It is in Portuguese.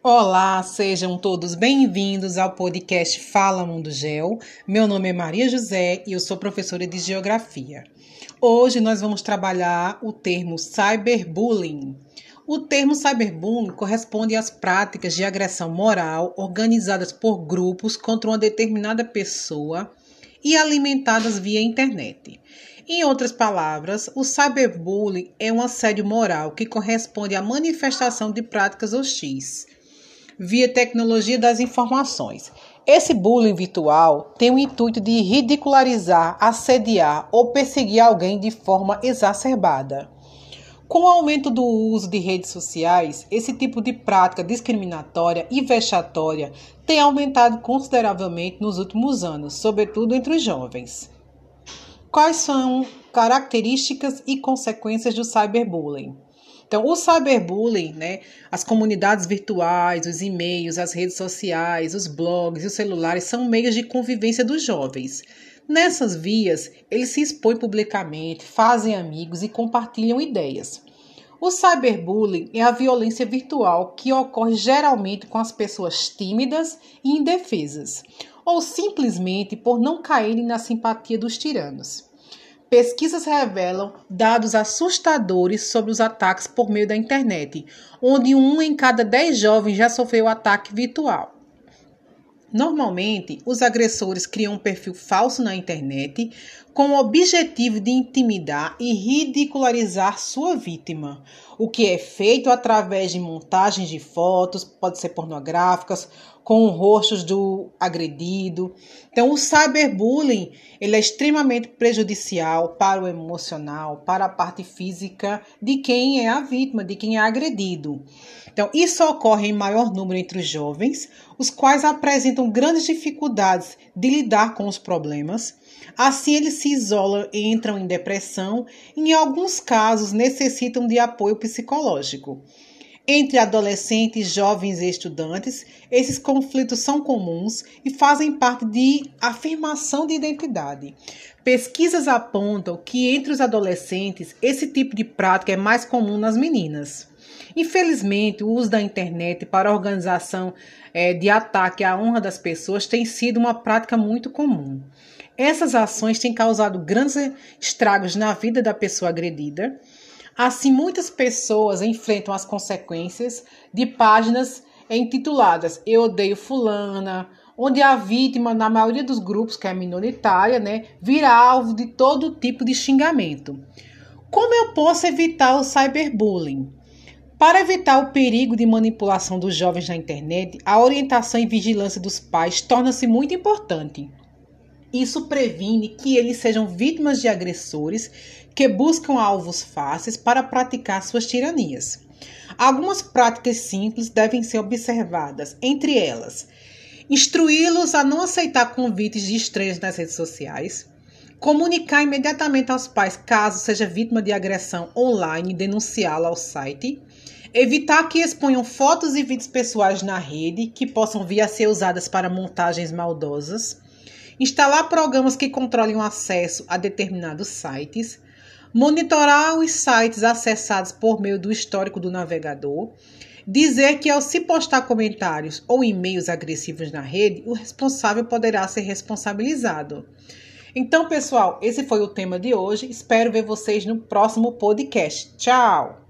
Olá, sejam todos bem-vindos ao podcast Fala Mundo Gel. Meu nome é Maria José e eu sou professora de Geografia. Hoje nós vamos trabalhar o termo cyberbullying. O termo cyberbullying corresponde às práticas de agressão moral organizadas por grupos contra uma determinada pessoa e alimentadas via internet. Em outras palavras, o cyberbullying é um assédio moral que corresponde à manifestação de práticas hostis via tecnologia das informações. Esse bullying virtual tem o intuito de ridicularizar, assediar ou perseguir alguém de forma exacerbada. Com o aumento do uso de redes sociais, esse tipo de prática discriminatória e vexatória tem aumentado consideravelmente nos últimos anos, sobretudo entre os jovens. Quais são características e consequências do cyberbullying? Então, o cyberbullying, né, as comunidades virtuais, os e-mails, as redes sociais, os blogs e os celulares são meios de convivência dos jovens. Nessas vias, eles se expõem publicamente, fazem amigos e compartilham ideias. O cyberbullying é a violência virtual que ocorre geralmente com as pessoas tímidas e indefesas, ou simplesmente por não caírem na simpatia dos tiranos. Pesquisas revelam dados assustadores sobre os ataques por meio da internet, onde um em cada dez jovens já sofreu ataque virtual. Normalmente, os agressores criam um perfil falso na internet com o objetivo de intimidar e ridicularizar sua vítima, o que é feito através de montagens de fotos, pode ser pornográficas, com rostos do agredido. Então, o cyberbullying ele é extremamente prejudicial para o emocional, para a parte física de quem é a vítima, de quem é agredido. Então, isso ocorre em maior número entre os jovens, os quais apresentam grandes dificuldades de lidar com os problemas. Assim, eles se isolam e entram em depressão, e, em alguns casos necessitam de apoio psicológico. Entre adolescentes, jovens e estudantes, esses conflitos são comuns e fazem parte de afirmação de identidade. Pesquisas apontam que entre os adolescentes esse tipo de prática é mais comum nas meninas. Infelizmente, o uso da internet para organização é, de ataque à honra das pessoas tem sido uma prática muito comum. Essas ações têm causado grandes estragos na vida da pessoa agredida Assim, muitas pessoas enfrentam as consequências de páginas intituladas Eu odeio fulana, onde a vítima, na maioria dos grupos, que é minoritária, né, vira alvo de todo tipo de xingamento. Como eu posso evitar o cyberbullying? Para evitar o perigo de manipulação dos jovens na internet, a orientação e vigilância dos pais torna-se muito importante. Isso previne que eles sejam vítimas de agressores que buscam alvos fáceis para praticar suas tiranias. Algumas práticas simples devem ser observadas, entre elas: instruí-los a não aceitar convites de estranhos nas redes sociais, comunicar imediatamente aos pais caso seja vítima de agressão online e denunciá-la ao site, evitar que exponham fotos e vídeos pessoais na rede que possam vir a ser usadas para montagens maldosas. Instalar programas que controlem o acesso a determinados sites, monitorar os sites acessados por meio do histórico do navegador, dizer que ao se postar comentários ou e-mails agressivos na rede, o responsável poderá ser responsabilizado. Então, pessoal, esse foi o tema de hoje. Espero ver vocês no próximo podcast. Tchau!